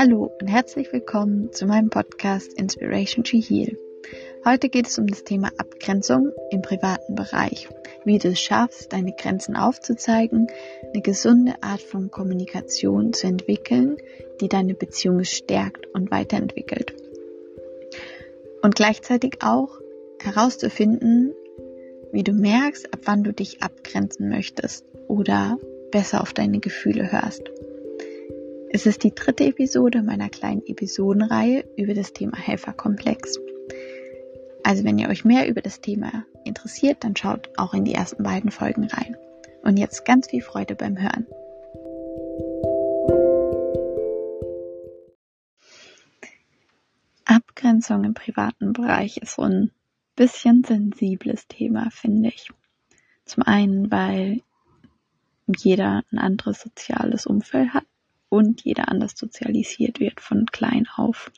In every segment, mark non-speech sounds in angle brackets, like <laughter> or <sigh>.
Hallo und herzlich willkommen zu meinem Podcast Inspiration to Heal. Heute geht es um das Thema Abgrenzung im privaten Bereich, wie du es schaffst, deine Grenzen aufzuzeigen, eine gesunde Art von Kommunikation zu entwickeln, die deine Beziehung stärkt und weiterentwickelt. Und gleichzeitig auch herauszufinden, wie du merkst, ab wann du dich abgrenzen möchtest oder besser auf deine Gefühle hörst. Es ist die dritte Episode meiner kleinen Episodenreihe über das Thema Helferkomplex. Also wenn ihr euch mehr über das Thema interessiert, dann schaut auch in die ersten beiden Folgen rein. Und jetzt ganz viel Freude beim Hören. Abgrenzung im privaten Bereich ist so ein bisschen sensibles Thema, finde ich. Zum einen, weil jeder ein anderes soziales Umfeld hat und jeder anders sozialisiert wird von klein auf.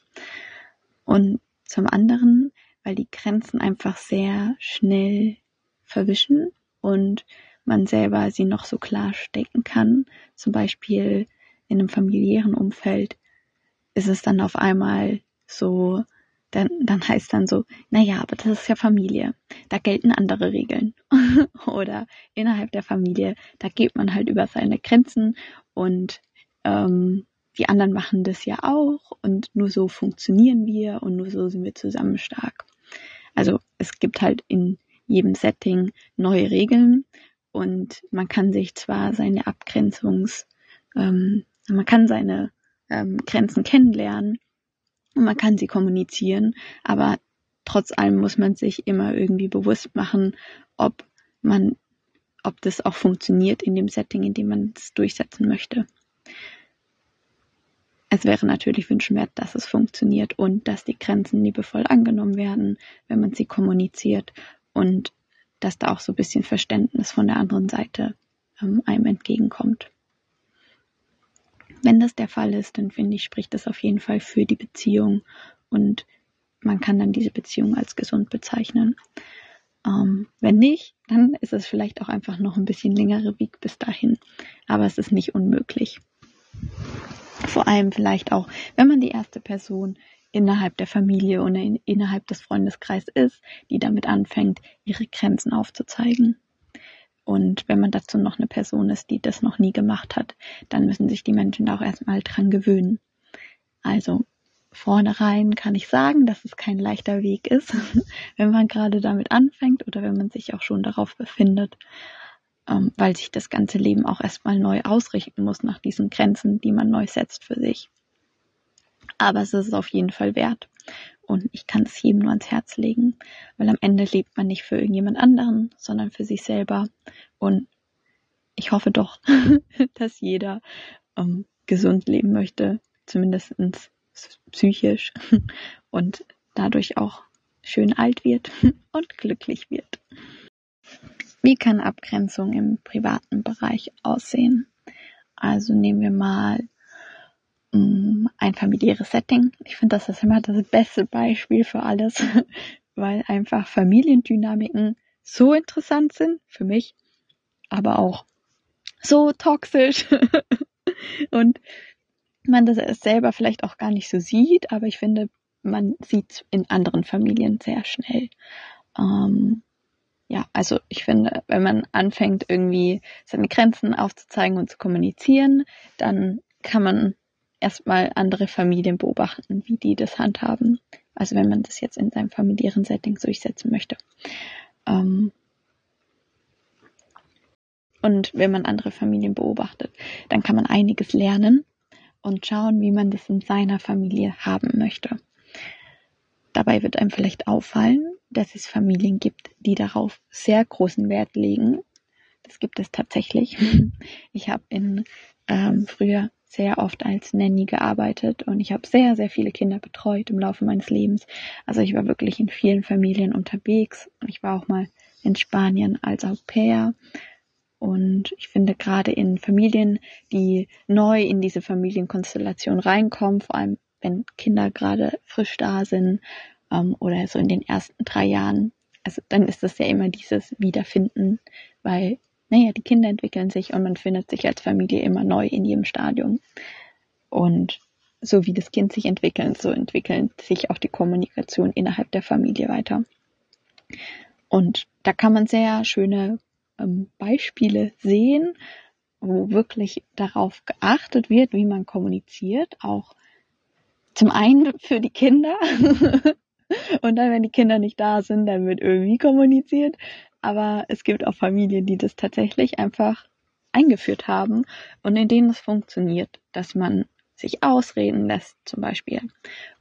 Und zum anderen, weil die Grenzen einfach sehr schnell verwischen und man selber sie noch so klar stecken kann. Zum Beispiel in einem familiären Umfeld ist es dann auf einmal so, dann, dann heißt dann so, naja, aber das ist ja Familie, da gelten andere Regeln. <laughs> Oder innerhalb der Familie, da geht man halt über seine Grenzen und ähm, die anderen machen das ja auch und nur so funktionieren wir und nur so sind wir zusammen stark. Also es gibt halt in jedem Setting neue Regeln und man kann sich zwar seine Abgrenzungs, ähm, man kann seine ähm, Grenzen kennenlernen und man kann sie kommunizieren, aber trotz allem muss man sich immer irgendwie bewusst machen, ob man, ob das auch funktioniert in dem Setting, in dem man es durchsetzen möchte. Es wäre natürlich wünschenswert, dass es funktioniert und dass die Grenzen liebevoll angenommen werden, wenn man sie kommuniziert und dass da auch so ein bisschen Verständnis von der anderen Seite ähm, einem entgegenkommt. Wenn das der Fall ist, dann finde ich, spricht das auf jeden Fall für die Beziehung und man kann dann diese Beziehung als gesund bezeichnen. Ähm, wenn nicht, dann ist es vielleicht auch einfach noch ein bisschen längerer Weg bis dahin. Aber es ist nicht unmöglich. Vor allem vielleicht auch, wenn man die erste Person innerhalb der Familie oder in, innerhalb des Freundeskreises ist, die damit anfängt, ihre Grenzen aufzuzeigen. Und wenn man dazu noch eine Person ist, die das noch nie gemacht hat, dann müssen sich die Menschen da auch erstmal dran gewöhnen. Also vornherein kann ich sagen, dass es kein leichter Weg ist, <laughs> wenn man gerade damit anfängt oder wenn man sich auch schon darauf befindet ähm, weil sich das ganze Leben auch erstmal neu ausrichten muss nach diesen Grenzen, die man neu setzt für sich. Aber es ist auf jeden Fall wert. Und ich kann es jedem nur ans Herz legen, weil am Ende lebt man nicht für irgendjemand anderen, sondern für sich selber. Und ich hoffe doch, <laughs> dass jeder ähm, gesund leben möchte, zumindest psychisch <laughs> und dadurch auch schön alt wird <laughs> und glücklich wird. Wie kann Abgrenzung im privaten Bereich aussehen? Also nehmen wir mal um, mm, ein familiäres Setting. Ich finde, das ist immer das beste Beispiel für alles, <laughs> weil einfach Familiendynamiken so interessant sind für mich, aber auch so toxisch <laughs> und man das selber vielleicht auch gar nicht so sieht, aber ich finde, man sieht in anderen Familien sehr schnell. Ähm, ja, also ich finde, wenn man anfängt, irgendwie seine Grenzen aufzuzeigen und zu kommunizieren, dann kann man erstmal andere Familien beobachten, wie die das handhaben. Also wenn man das jetzt in seinem familiären Setting durchsetzen möchte. Ähm und wenn man andere Familien beobachtet, dann kann man einiges lernen und schauen, wie man das in seiner Familie haben möchte. Dabei wird einem vielleicht auffallen, dass es Familien gibt, die darauf sehr großen Wert legen. Das gibt es tatsächlich. <laughs> Ich habe in ähm, früher sehr oft als Nanny gearbeitet und ich habe sehr, sehr viele Kinder betreut im Laufe meines Lebens. Also ich war wirklich in vielen Familien unterwegs und ich war auch mal in Spanien als Au pair. Und ich finde gerade in Familien, die neu in diese Familienkonstellation reinkommen, vor allem wenn Kinder gerade frisch da sind ähm, oder so in den ersten drei Jahren. Also dann ist das ja immer dieses Wiederfinden, weil, naja, die Kinder entwickeln sich und man findet sich als Familie immer neu in jedem Stadium. Und so wie das Kind sich entwickelt, so entwickelt sich auch die Kommunikation innerhalb der Familie weiter. Und da kann man sehr schöne ähm, Beispiele sehen, wo wirklich darauf geachtet wird, wie man kommuniziert, auch zum einen für die Kinder <laughs> und dann, wenn die Kinder nicht da sind, dann wird irgendwie kommuniziert, aber es gibt auch Familien, die das tatsächlich einfach eingeführt haben und in denen es funktioniert, dass man sich ausreden lässt zum Beispiel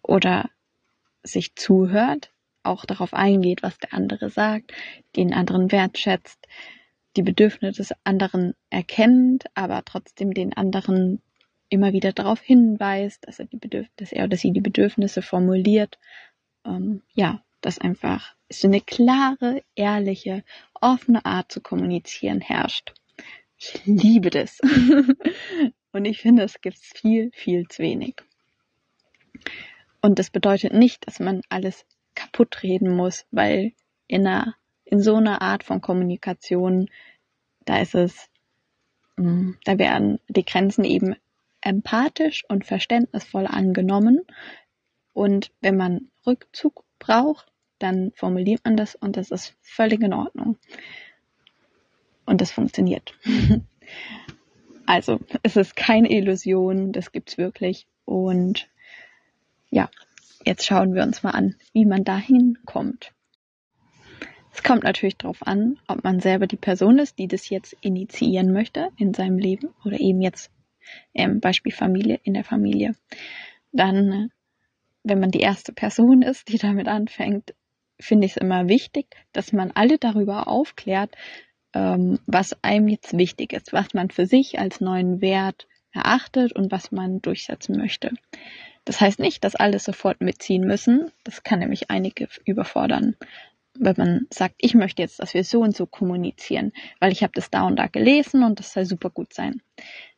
oder sich zuhört, auch darauf eingeht, was der andere sagt, den anderen wertschätzt, die Bedürfnisse des anderen erkennt, aber trotzdem den anderen immer wieder darauf hinweist, dass er, die dass er oder sie die Bedürfnisse formuliert. Ähm, ja, dass einfach so eine klare, ehrliche, offene Art zu kommunizieren herrscht. Ich liebe das. <laughs> Und ich finde, es gibt viel, viel zu wenig. Und das bedeutet nicht, dass man alles kaputt reden muss, weil in einer, in so einer Art von Kommunikation, da ist es, mm, da werden die Grenzen eben empathisch und verständnisvoll angenommen. Und wenn man Rückzug braucht, dann formuliert man das und das ist völlig in Ordnung. Und das funktioniert. <laughs> also, es ist keine Illusion, das gibt's wirklich. Und ja, jetzt schauen wir uns mal an, wie man dahin kommt. Es kommt natürlich darauf an, ob man selber die Person ist, die das jetzt initiieren möchte in seinem Leben oder eben jetzt ähm, Beispiel Familie in der Familie. Dann, wenn man die erste Person ist, die damit anfängt, finde ich es immer wichtig, dass man alle darüber aufklärt, ähm, was einem jetzt wichtig ist, was man für sich als neuen Wert erachtet und was man durchsetzen möchte. Das heißt nicht, dass alle sofort mitziehen müssen. Das kann nämlich einige überfordern. Wenn man sagt, ich möchte jetzt, dass wir so und so kommunizieren, weil ich habe das da und da gelesen und das soll super gut sein.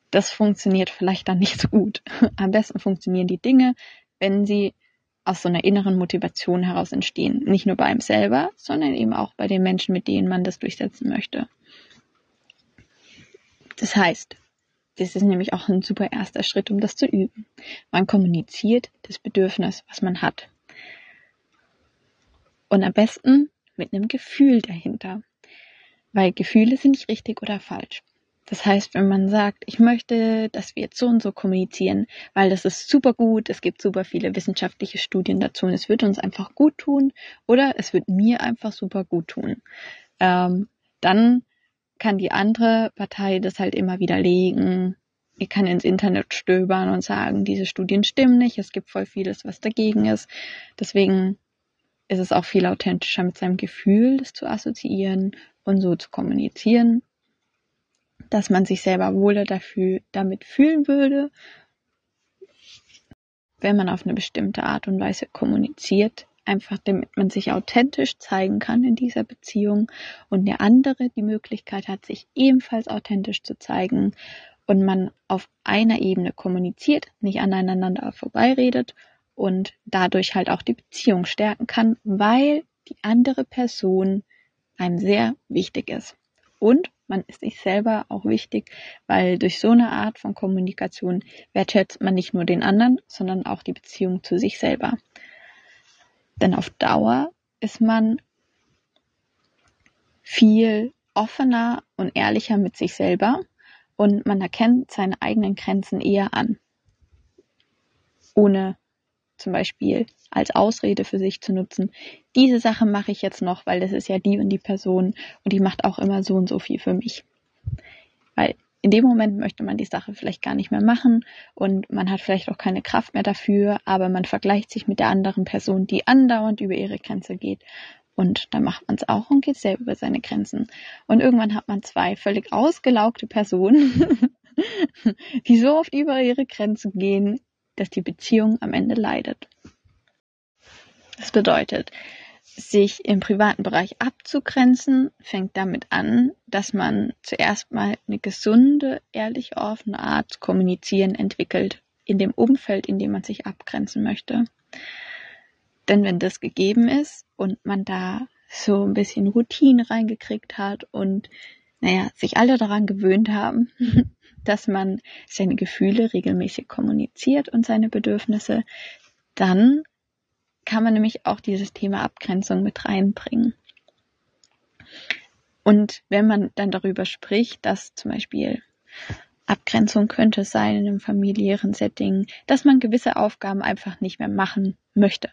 Das funktioniert vielleicht dann nicht so gut. Am besten funktionieren die Dinge, wenn sie aus so einer inneren Motivation heraus entstehen. Nicht nur bei einem selber, sondern eben auch bei den Menschen, mit denen man das durchsetzen möchte. Das heißt, das ist nämlich auch ein super erster Schritt, um das zu üben. Man kommuniziert das Bedürfnis, was man hat. Und am besten mit einem Gefühl dahinter. Weil Gefühle sind nicht richtig oder falsch. Das heißt, wenn man sagt, ich möchte, dass wir jetzt so und so kommunizieren, weil das ist super gut, es gibt super viele wissenschaftliche Studien dazu und es wird uns einfach gut tun oder es wird mir einfach super gut tun, ähm, dann kann die andere Partei das halt immer widerlegen. Ich kann ins Internet stöbern und sagen, diese Studien stimmen nicht, es gibt voll vieles, was dagegen ist. Deswegen ist es auch viel authentischer mit seinem Gefühl, das zu assoziieren und so zu kommunizieren dass man sich selber wohler dafür, damit fühlen würde, wenn man auf eine bestimmte Art und Weise kommuniziert, einfach damit man sich authentisch zeigen kann in dieser Beziehung. Und der andere die Möglichkeit hat, sich ebenfalls authentisch zu zeigen. Und man auf einer Ebene kommuniziert, nicht aneinander vorbeiredet und dadurch halt auch die Beziehung stärken kann, weil die andere Person einem sehr wichtig ist. Und man ist sich selber auch wichtig, weil durch so eine Art von Kommunikation wertschätzt man nicht nur den anderen, sondern auch die Beziehung zu sich selber. Denn auf Dauer ist man viel offener und ehrlicher mit sich selber und man erkennt seine eigenen Grenzen eher an, ohne zum Beispiel als Ausrede für sich zu nutzen. Diese Sache mache ich jetzt noch, weil das ist ja die und die Person und die macht auch immer so und so viel für mich. Weil in dem Moment möchte man die Sache vielleicht gar nicht mehr machen und man hat vielleicht auch keine Kraft mehr dafür, aber man vergleicht sich mit der anderen Person, die andauernd über ihre Grenze geht. Und dann macht man es auch und geht selber über seine Grenzen. Und irgendwann hat man zwei völlig ausgelaugte Personen, <laughs> die so oft über ihre Grenze gehen, dass die Beziehung am Ende leidet. Das bedeutet, sich im privaten Bereich abzugrenzen, fängt damit an, dass man zuerst mal eine gesunde, ehrliche, offene Art zu kommunizieren entwickelt, in dem Umfeld, in dem man sich abgrenzen möchte. Denn wenn das gegeben ist und man da so ein bisschen Routine reingekriegt hat und naja, sich alle daran gewöhnt haben, <laughs> dass man seine Gefühle regelmäßig kommuniziert und seine Bedürfnisse, dann kann man nämlich auch dieses Thema Abgrenzung mit reinbringen. Und wenn man dann darüber spricht, dass zum Beispiel Abgrenzung könnte sein in einem familiären Setting, dass man gewisse Aufgaben einfach nicht mehr machen möchte.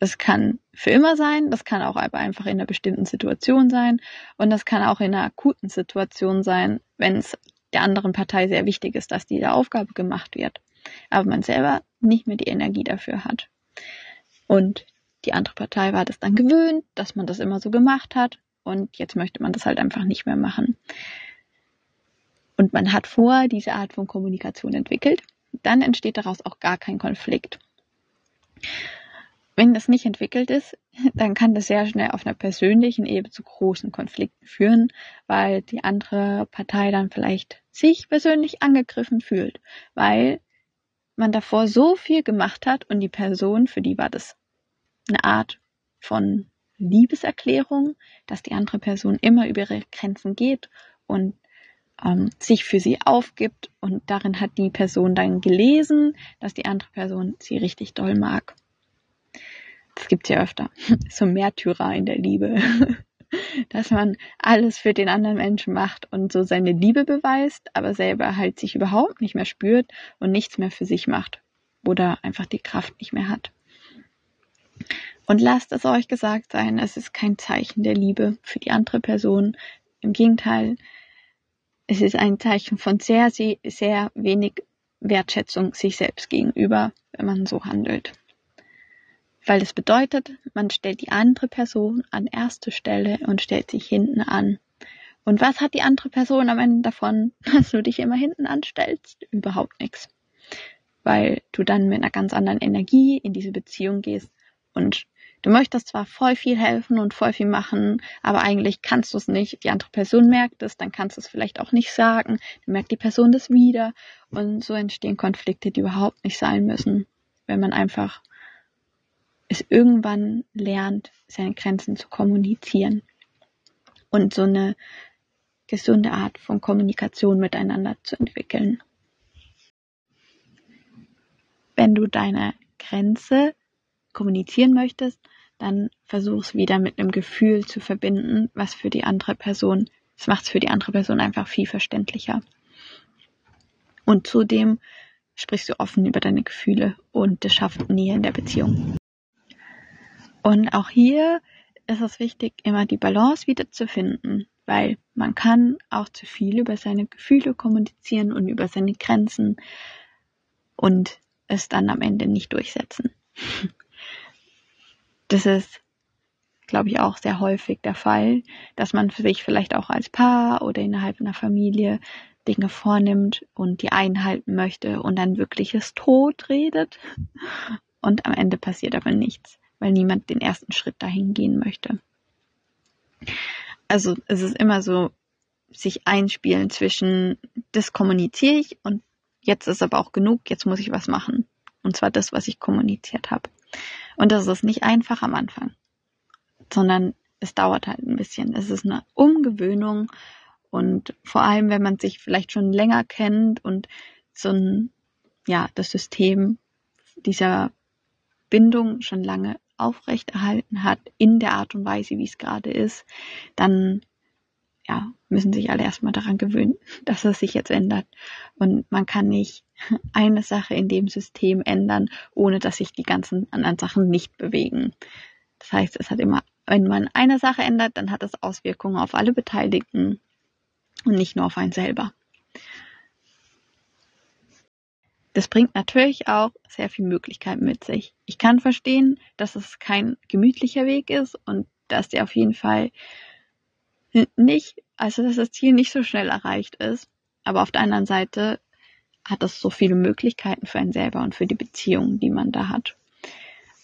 Das kann für immer sein, das kann auch aber einfach in einer bestimmten Situation sein und das kann auch in einer akuten Situation sein, wenn es der anderen Partei sehr wichtig ist, dass diese Aufgabe gemacht wird, aber man selber nicht mehr die Energie dafür hat. Und die andere Partei war das dann gewöhnt, dass man das immer so gemacht hat und jetzt möchte man das halt einfach nicht mehr machen. Und man hat vor diese Art von Kommunikation entwickelt, dann entsteht daraus auch gar kein Konflikt. Wenn das nicht entwickelt ist, <laughs> dann kann das sehr schnell auf einer persönlichen Ebene zu großen Konflikten führen, weil die andere Partei dann vielleicht sich persönlich angegriffen fühlt, weil man davor so viel gemacht hat und die Person, für die war das eine Art von Liebeserklärung, dass die andere Person immer über ihre Grenzen geht und ähm, sich für sie aufgibt und darin hat die Person dann gelesen, dass die andere Person sie richtig doll mag. Das gibt's ja öfter. <laughs> So Märtyrer in der Liebe. <laughs> Dass man alles für den anderen Menschen macht und so seine Liebe beweist, aber selber halt sich überhaupt nicht mehr spürt und nichts mehr für sich macht. Oder einfach die Kraft nicht mehr hat. Und lasst es euch gesagt sein, es ist kein Zeichen der Liebe für die andere Person. Im Gegenteil, es ist ein Zeichen von sehr, sehr wenig Wertschätzung sich selbst gegenüber, wenn man so handelt weil es bedeutet, man stellt die andere Person an erste Stelle und stellt sich hinten an. Und was hat die andere Person am Ende davon, <laughs> dass du dich immer hinten anstellst? Überhaupt nichts. Weil du dann mit einer ganz anderen Energie in diese Beziehung gehst und du möchtest zwar voll viel helfen und voll viel machen, aber eigentlich kannst du es nicht. Die andere Person merkt es, dann kannst du es vielleicht auch nicht sagen, dann merkt die Person das wieder und so entstehen Konflikte, die überhaupt nicht sein müssen, wenn man einfach es irgendwann lernt, seine Grenzen zu kommunizieren und so eine gesunde Art von Kommunikation miteinander zu entwickeln. Wenn du deine Grenze kommunizieren möchtest, dann versuch's wieder mit einem Gefühl zu verbinden, was für die andere Person, das macht es für die andere Person einfach viel verständlicher. Und zudem sprichst du offen über deine Gefühle und das schafft Nähe in der Beziehung. Und auch hier ist es wichtig, immer die Balance wieder zu finden, weil man kann auch zu viel über seine Gefühle kommunizieren und über seine Grenzen und es dann am Ende nicht durchsetzen. <laughs> Das ist, glaube ich, auch sehr häufig der Fall, dass man für sich vielleicht auch als Paar oder innerhalb einer Familie Dinge vornimmt und die einhalten möchte und dann wirkliches Tod redet <laughs> und am Ende passiert aber nichts weil niemand den ersten Schritt dahin gehen möchte. Also es ist immer so, sich einspielen zwischen, das kommuniziere ich und jetzt ist aber auch genug, jetzt muss ich was machen. Und zwar das, was ich kommuniziert habe. Und das ist nicht einfach am Anfang, sondern es dauert halt ein bisschen. Es ist eine Umgewöhnung und vor allem, wenn man sich vielleicht schon länger kennt und so ein, ja, das System dieser Bindung schon lange aufrechterhalten hat in der Art und Weise, wie es gerade ist, dann ja, müssen sich alle erstmal daran gewöhnen, <laughs> dass es sich jetzt ändert. Und man kann nicht <laughs> eine Sache in dem System ändern, ohne dass sich die ganzen anderen Sachen nicht bewegen. Das heißt, es hat immer, wenn man eine Sache ändert, dann hat es Auswirkungen auf alle Beteiligten und nicht nur auf einen selber. Das bringt natürlich auch sehr viel Möglichkeiten mit sich. Ich kann verstehen, dass es kein gemütlicher Weg ist und dass der auf jeden Fall nicht, also dass das Ziel nicht so schnell erreicht ist. Aber auf der anderen Seite hat es so viele Möglichkeiten für einen selber und für die Beziehungen, die man da hat.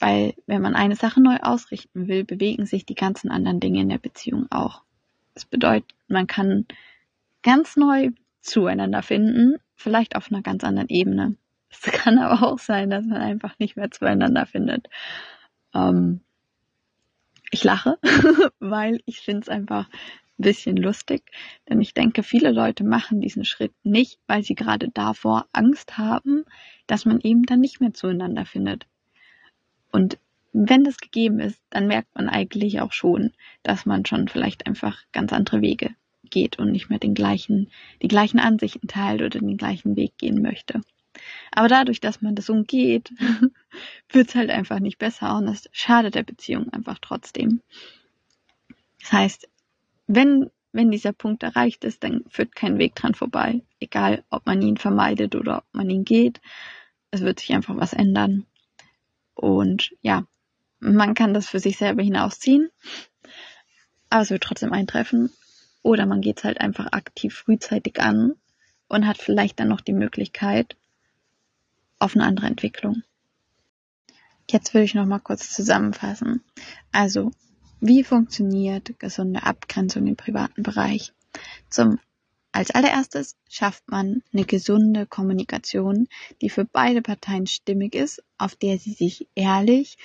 Weil wenn man eine Sache neu ausrichten will, bewegen sich die ganzen anderen Dinge in der Beziehung auch. Das bedeutet, man kann ganz neu zueinander finden, vielleicht auf einer ganz anderen Ebene. Es kann aber auch sein, dass man einfach nicht mehr zueinander findet. Ähm, ich lache, <laughs> weil ich finde es einfach bisschen lustig, denn ich denke, viele Leute machen diesen Schritt nicht, weil sie gerade davor Angst haben, dass man eben dann nicht mehr zueinander findet. Und wenn das gegeben ist, dann merkt man eigentlich auch schon, dass man schon vielleicht einfach ganz andere Wege geht und nicht mehr den gleichen, die gleichen Ansichten teilt oder den gleichen Weg gehen möchte. Aber dadurch, dass man das umgeht, <laughs> wird es halt einfach nicht besser und es schadet der Beziehung einfach trotzdem. Das heißt, wenn, wenn dieser Punkt erreicht ist, dann führt kein Weg dran vorbei. Egal, ob man ihn vermeidet oder ob man ihn geht. Es wird sich einfach was ändern. Und ja, man kann das für sich selber hinausziehen. Aber es wird trotzdem eintreffen. Oder man geht es halt einfach aktiv frühzeitig an und hat vielleicht dann noch die Möglichkeit auf eine andere Entwicklung. Jetzt will ich noch mal kurz zusammenfassen. Also wie funktioniert gesunde Abgrenzung im privaten Bereich? Zum als allererstes schafft man eine gesunde Kommunikation, die für beide Parteien stimmig ist, auf der sie sich ehrlich,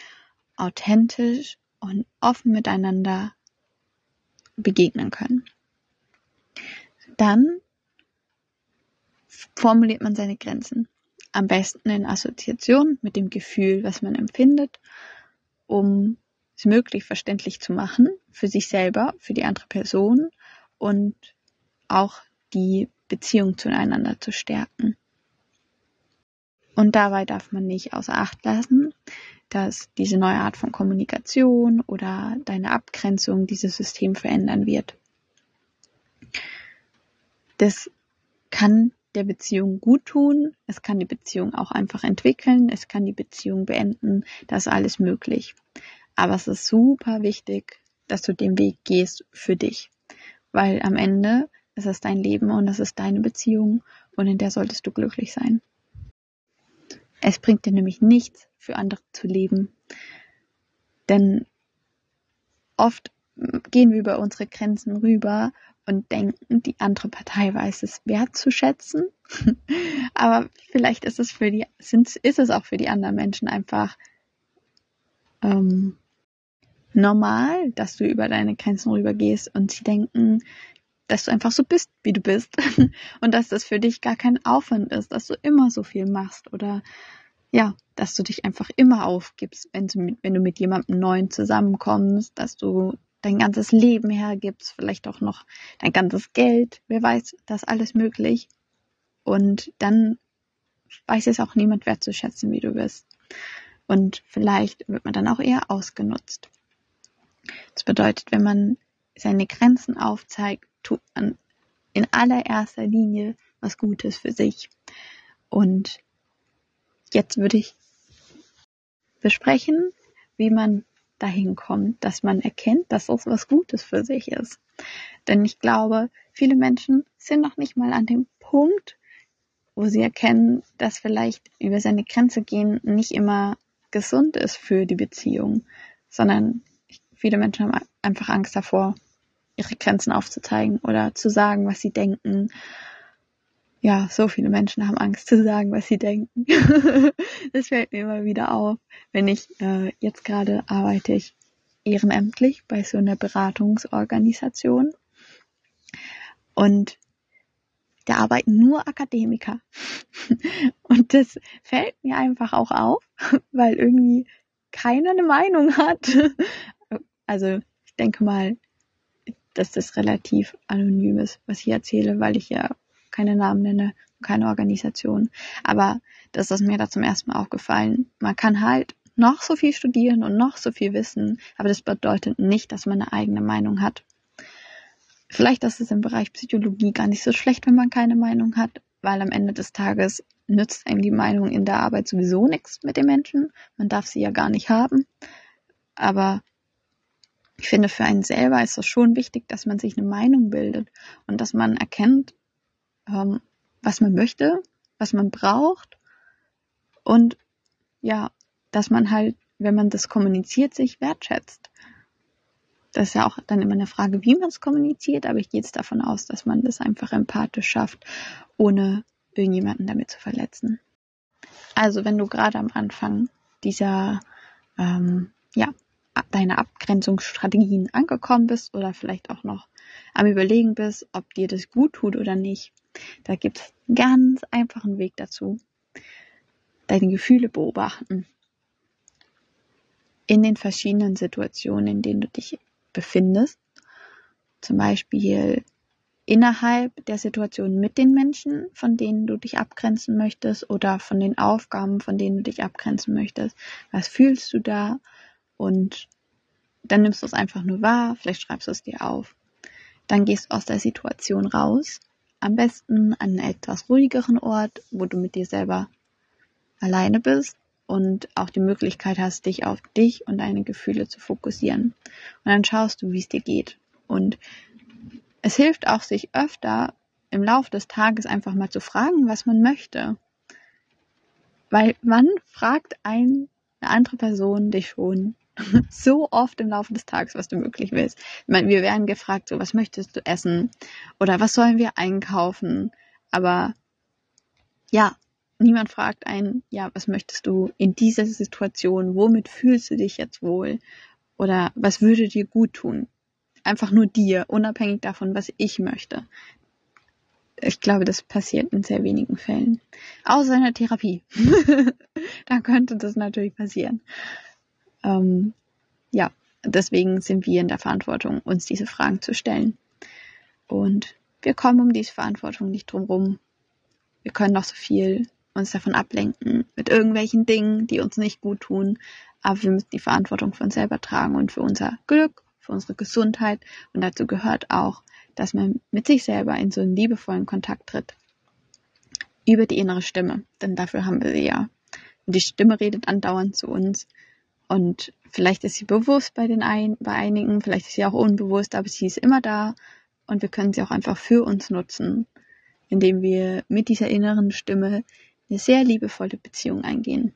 authentisch und offen miteinander begegnen können. Dann formuliert man seine Grenzen. Am besten in Assoziation mit dem Gefühl, was man empfindet, um es möglich verständlich zu machen für sich selber, für die andere Person und auch die Beziehung zueinander zu stärken. Und dabei darf man nicht außer Acht lassen, dass diese neue Art von Kommunikation oder deine Abgrenzung dieses System verändern wird. Das kann der Beziehung gut tun, es kann die Beziehung auch einfach entwickeln, es kann die Beziehung beenden, das ist alles möglich. Aber es ist super wichtig, dass du den Weg gehst für dich. Weil am Ende ist es dein Leben und es ist deine Beziehung und in der solltest du glücklich sein. Es bringt dir nämlich nichts, für andere zu leben. Denn oft gehen wir über unsere Grenzen rüber und denken, die andere Partei weiß es wertzuschätzen. <laughs> Aber vielleicht ist es für die, sind, ist es auch für die anderen Menschen einfach ähm, normal, dass du über deine Grenzen rübergehst und sie denken, dass du einfach so bist, wie du bist <laughs> und dass das für dich gar kein Aufwand ist, dass du immer so viel machst oder ja, dass du dich einfach immer aufgibst, wenn du, mit, wenn du mit jemandem Neuen zusammenkommst, dass du dein ganzes Leben hergibst, vielleicht auch noch dein ganzes Geld, wer weiß, das alles möglich. Und dann weiß es auch niemand wertzuschätzen, wie du bist. Und vielleicht wird man dann auch eher ausgenutzt. Das bedeutet, wenn man seine Grenzen aufzeigt, tut man in allererster Linie was Gutes für sich. Und jetzt würde ich besprechen, wie man dahin kommt, dass man erkennt, dass das was Gutes für sich ist. Denn ich glaube, viele Menschen sind noch nicht mal an dem Punkt, wo sie erkennen, dass vielleicht über seine Grenze gehen nicht immer gesund ist für die Beziehung, sondern viele Menschen haben einfach Angst davor, ihre Grenzen aufzuzeigen oder zu sagen, was sie denken. Ja, so viele Menschen haben Angst zu sagen, was sie denken. <laughs> das fällt mir immer wieder auf. Wenn ich äh, jetzt gerade arbeite ich ehrenamtlich bei so einer Beratungsorganisation und da arbeiten nur Akademiker. <laughs> Und das fällt mir einfach auch auf, <laughs> weil irgendwie keiner eine Meinung hat. Also ich denke mal, dass das relativ anonym ist, was ich erzähle, weil ich ja keine Namen nenne, keine Organisation. Aber das ist mir da zum ersten Mal aufgefallen. Man kann halt noch so viel studieren und noch so viel wissen, aber das bedeutet nicht, dass man eine eigene Meinung hat. Vielleicht ist es im Bereich Psychologie gar nicht so schlecht, wenn man keine Meinung hat, weil am Ende des Tages nützt einem die Meinung in der Arbeit sowieso nichts mit den Menschen. Man darf sie ja gar nicht haben. Aber ich finde, für einen selber ist es schon wichtig, dass man sich eine Meinung bildet und dass man erkennt, ähm, was man möchte, was man braucht und ja, dass man halt, wenn man das kommuniziert, sich wertschätzt. Das ist ja auch dann immer eine Frage, wie man es kommuniziert, aber ich gehe jetzt davon aus, dass man das einfach empathisch schafft, ohne irgendjemanden damit zu verletzen. Also wenn du gerade am Anfang dieser ähm, ja, deine Abgrenzungsstrategien angekommen bist oder vielleicht auch noch am Überlegen bist, ob dir das gut tut oder nicht. Da gibt es einen ganz einfachen Weg dazu. Deine Gefühle beobachten. In den verschiedenen Situationen, in denen du dich befindest. Zum Beispiel innerhalb der Situation mit den Menschen, von denen du dich abgrenzen möchtest oder von den Aufgaben, von denen du dich abgrenzen möchtest. Was fühlst du da? Und dann nimmst du es einfach nur wahr, vielleicht schreibst du es dir auf. Dann gehst du aus der Situation raus, am besten an einen etwas ruhigeren Ort, wo du mit dir selber alleine bist und auch die Möglichkeit hast, dich auf dich und deine Gefühle zu fokussieren. Und dann schaust du, wie es dir geht. Und es hilft auch, sich öfter im Laufe des Tages einfach mal zu fragen, was man möchte. Weil wann fragt ein, eine andere Person dich schon <laughs> so oft im Laufe des Tages, was du wirklich willst. Ich meine, wir werden gefragt, so, was möchtest du essen? Oder was sollen wir einkaufen? Aber ja, niemand fragt einen, ja, was möchtest du in dieser Situation? Womit fühlst du dich jetzt wohl? Oder was würde dir gut tun? einfach nur dir, unabhängig davon, was ich möchte. Ich glaube, das passiert in sehr wenigen Fällen. Außer in der Therapie. <laughs> da könnte das natürlich passieren. Ähm, ja, deswegen sind wir in der Verantwortung, uns diese Fragen zu stellen. Und wir kommen um diese Verantwortung nicht drum rum. Wir können noch so viel uns davon ablenken mit irgendwelchen Dingen, die uns nicht gut tun. Aber wir müssen die Verantwortung für uns selber tragen und für unser Glück für unsere Gesundheit und dazu gehört auch, dass man mit sich selber in so einen liebevollen Kontakt tritt. Über die innere Stimme, denn dafür haben wir sie ja. Und die Stimme redet andauernd zu uns und vielleicht ist sie bewusst bei den ein, bei einigen, vielleicht ist sie auch unbewusst, aber sie ist immer da und wir können sie auch einfach für uns nutzen, indem wir mit dieser inneren Stimme eine sehr liebevolle Beziehung eingehen.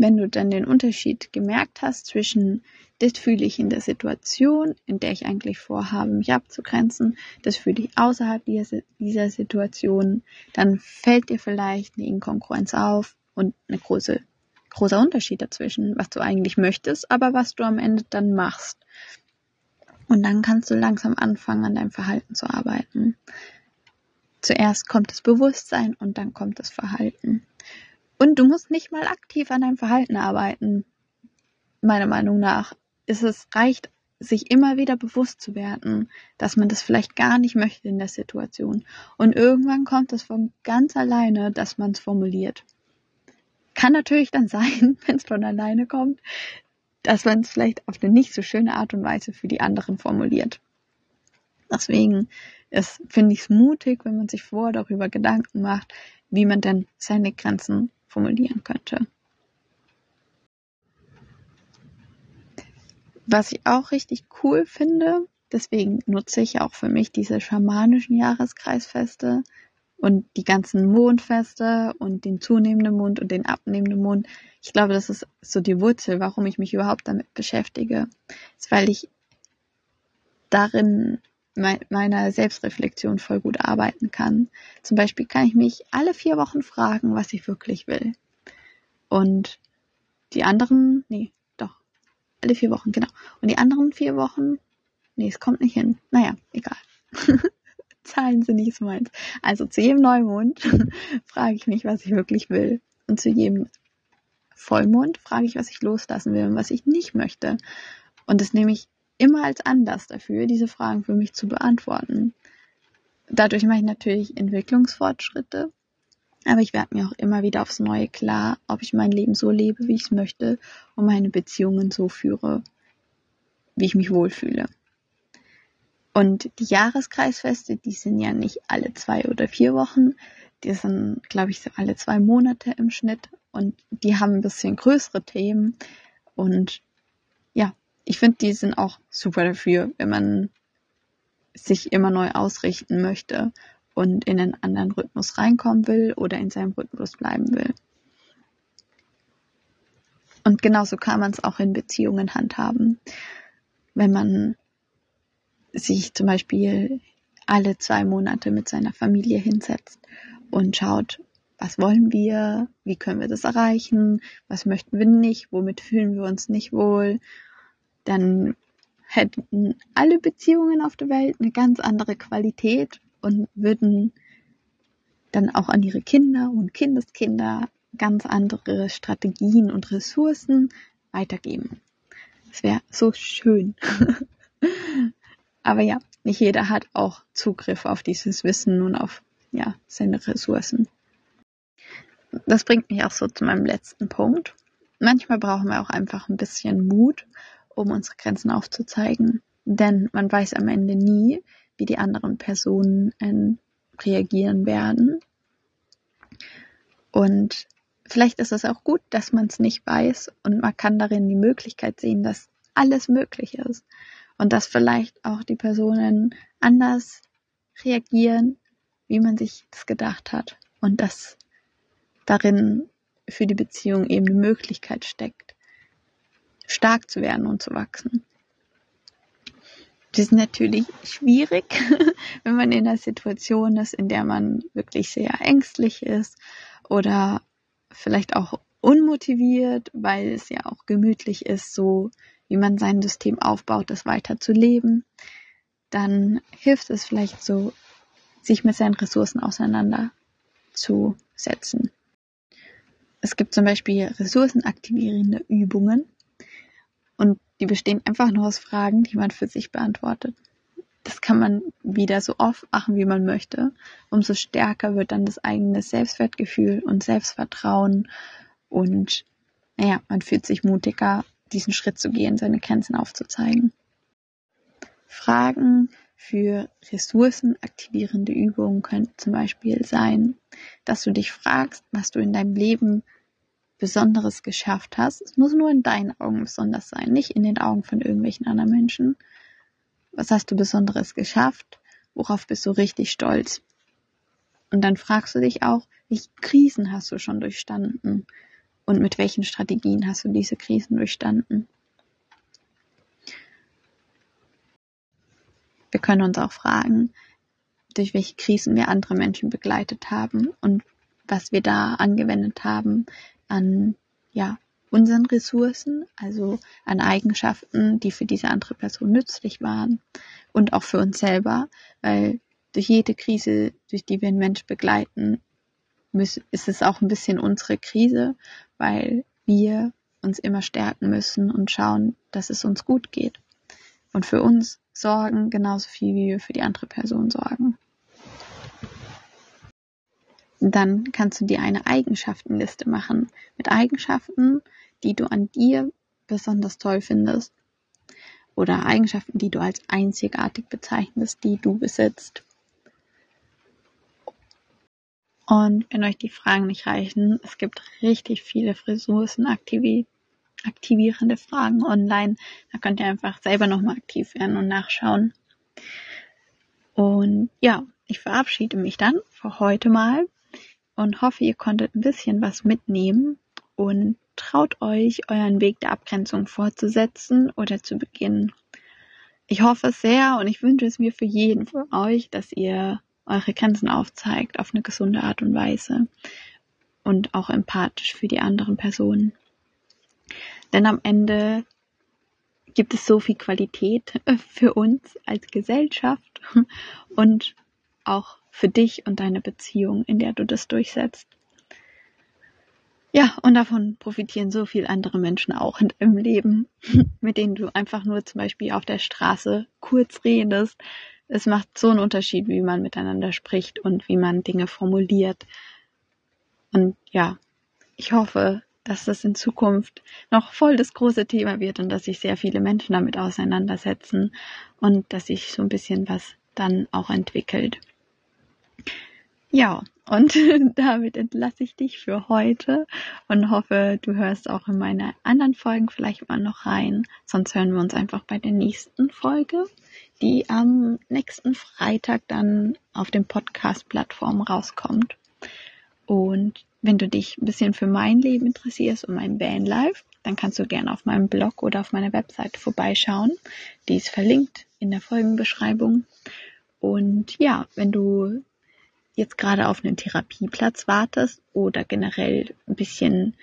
wenn du dann den Unterschied gemerkt hast zwischen das fühle ich in der Situation, in der ich eigentlich vorhabe, mich abzugrenzen, das fühle ich außerhalb dieser Situation, dann fällt dir vielleicht eine Inkongruenz auf und ein große, großer Unterschied dazwischen, was du eigentlich möchtest, aber was du am Ende dann machst. Und dann kannst du langsam anfangen, an deinem Verhalten zu arbeiten. Zuerst kommt das Bewusstsein und dann kommt das Verhalten. Und du musst nicht mal aktiv an deinem Verhalten arbeiten. Meiner Meinung nach ist es reicht, sich immer wieder bewusst zu werden, dass man das vielleicht gar nicht möchte in der Situation. Und irgendwann kommt es von ganz alleine, dass man es formuliert. Kann natürlich dann sein, <laughs> wenn es von alleine kommt, dass man es vielleicht auf eine nicht so schöne Art und Weise für die anderen formuliert. Deswegen finde ich es mutig, wenn man sich vor darüber Gedanken macht, wie man denn seine Grenzen formulieren könnte. Was ich auch richtig cool finde, deswegen nutze ich auch für mich diese schamanischen Jahreskreisfeste und die ganzen Mondfeste und den zunehmenden Mond und den abnehmenden Mond. Ich glaube, das ist so die Wurzel, warum ich mich überhaupt damit beschäftige. ist, weil ich darin meiner Selbstreflexion voll gut arbeiten kann. Zum Beispiel kann ich mich alle vier Wochen fragen, was ich wirklich will. Und die anderen, nee, doch, alle vier Wochen, genau. Und die anderen vier Wochen, nee, es kommt nicht hin. Naja, egal. <laughs> Zahlen sind nicht meins. Also zu jedem Neumond <laughs> frage ich mich, was ich wirklich will. Und zu jedem Vollmond frage ich, was ich loslassen will und was ich nicht möchte. Und das nehme ich immer als Anlass dafür, diese Fragen für mich zu beantworten. Dadurch mache ich natürlich Entwicklungsfortschritte, aber ich werde mir auch immer wieder aufs Neue klar, ob ich mein Leben so lebe, wie ich es möchte und meine Beziehungen so führe, wie ich mich wohlfühle. Und die Jahreskreisfeste, die sind ja nicht alle zwei oder vier Wochen, die sind, glaube ich, so alle zwei Monate im Schnitt und die haben ein bisschen größere Themen und ja, ich finde, die sind auch super dafür, wenn man sich immer neu ausrichten möchte und in einen anderen Rhythmus reinkommen will oder in seinem Rhythmus bleiben will. Und genauso kann man es auch in Beziehungen handhaben. Wenn man sich zum Beispiel alle zwei Monate mit seiner Familie hinsetzt und schaut, was wollen wir, wie können wir das erreichen, was möchten wir nicht, womit fühlen wir uns nicht wohl, dann hätten alle Beziehungen auf der Welt eine ganz andere Qualität und würden dann auch an ihre Kinder und Kindeskinder ganz andere Strategien und Ressourcen weitergeben. Es wäre so schön. <laughs> Aber ja, nicht jeder hat auch Zugriff auf dieses Wissen und auf ja, seine Ressourcen. Das bringt mich auch so zu meinem letzten Punkt. Manchmal brauchen wir auch einfach ein bisschen Mut, um unsere Grenzen aufzuzeigen. Denn man weiß am Ende nie, wie die anderen Personen äh, reagieren werden. Und vielleicht ist es auch gut, dass man es nicht weiß und man kann darin die Möglichkeit sehen, dass alles möglich ist und dass vielleicht auch die Personen anders reagieren, wie man sich das gedacht hat und dass darin für die Beziehung eben eine Möglichkeit steckt, stark zu werden und zu wachsen. Das ist natürlich schwierig, <laughs> wenn man in einer Situation ist, in der man wirklich sehr ängstlich ist oder vielleicht auch unmotiviert, weil es ja auch gemütlich ist, so wie man sein System aufbaut, das weiter zu leben, dann hilft es vielleicht so, sich mit seinen Ressourcen auseinanderzusetzen. Es gibt zum Beispiel ressourcenaktivierende Übungen und die bestehen einfach nur aus Fragen, die man für sich beantwortet. Das kann man wieder so oft machen, wie man möchte. Umso stärker wird dann das eigene Selbstwertgefühl und Selbstvertrauen und naja, man fühlt sich mutiger diesen Schritt zu gehen, seine Grenzen aufzuzeigen. Fragen für ressourcenaktivierende Übungen könnten zum Beispiel sein, dass du dich fragst, was du in deinem Leben Besonderes geschafft hast. Es muss nur in deinen Augen besonders sein, nicht in den Augen von irgendwelchen anderen Menschen. Was hast du Besonderes geschafft? Worauf bist du richtig stolz? Und dann fragst du dich auch, welche Krisen hast du schon durchstanden? Und mit welchen Strategien hast du diese Krisen durchstanden? Wir können uns auch fragen, durch welche Krisen wir andere Menschen begleitet haben und was wir da angewendet haben an, ja, unseren Ressourcen, also an Eigenschaften, die für diese andere Person nützlich waren und auch für uns selber, weil durch jede Krise, durch die wir einen Mensch begleiten, ist es auch ein bisschen unsere Krise, weil wir uns immer stärken müssen und schauen, dass es uns gut geht. Und für uns sorgen genauso viel, wie wir für die andere Person sorgen. Dann kannst du dir eine Eigenschaftenliste machen mit Eigenschaften, die du an dir besonders toll findest oder Eigenschaften, die du als einzigartig bezeichnest, die du besitzt. Und wenn euch die Fragen nicht reichen, es gibt richtig viele Ressourcen aktivierende Fragen online. Da könnt ihr einfach selber nochmal aktiv werden und nachschauen. Und ja, ich verabschiede mich dann für heute mal und hoffe, ihr konntet ein bisschen was mitnehmen und traut euch, euren Weg der Abgrenzung fortzusetzen oder zu beginnen. Ich hoffe es sehr und ich wünsche es mir für jeden von euch, dass ihr eure Grenzen aufzeigt auf eine gesunde Art und Weise und auch empathisch für die anderen Personen. Denn am Ende gibt es so viel Qualität <laughs> für uns als Gesellschaft und auch für dich und deine Beziehung, in der du das durchsetzt. Ja, und davon profitieren so viele andere Menschen auch in deinem Leben, <laughs> mit denen du einfach nur zum Beispiel auf der Straße kurz redest, es macht so einen Unterschied, wie man miteinander spricht und wie man Dinge formuliert. Und ja, ich hoffe, dass das in Zukunft noch voll das große Thema wird und dass sich sehr viele Menschen damit auseinandersetzen und dass sich so ein bisschen was dann auch entwickelt. Ja, und <laughs> damit entlasse ich dich für heute und hoffe, du hörst auch in meine anderen Folgen vielleicht mal noch rein. Sonst hören wir uns einfach bei der nächsten Folge, die am nächsten Freitag dann auf den Podcast-Plattformen rauskommt. Und wenn du dich ein bisschen für mein Leben interessierst und mein Vanlife, dann kannst du gerne auf meinem Blog oder auf meiner Webseite vorbeischauen. Die ist verlinkt in der Folgenbeschreibung. Und ja, wenn du jetzt gerade auf einen Therapieplatz wartest oder generell ein bisschen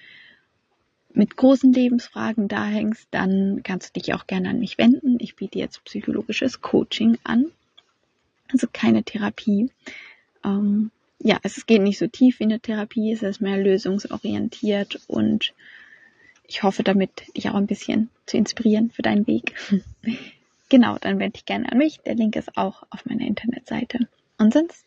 mit großen Lebensfragen da hängst, dann kannst du dich auch gerne an mich wenden. Ich biete jetzt psychologisches Coaching an. Also keine Therapie. Ähm, ja, es geht nicht so tief wie eine Therapie, es ist mehr lösungsorientiert und ich hoffe damit, dich auch ein bisschen zu inspirieren für deinen Weg. <laughs> genau, dann wende dich gerne an mich. Der Link ist auch auf meiner Internetseite. Und sonst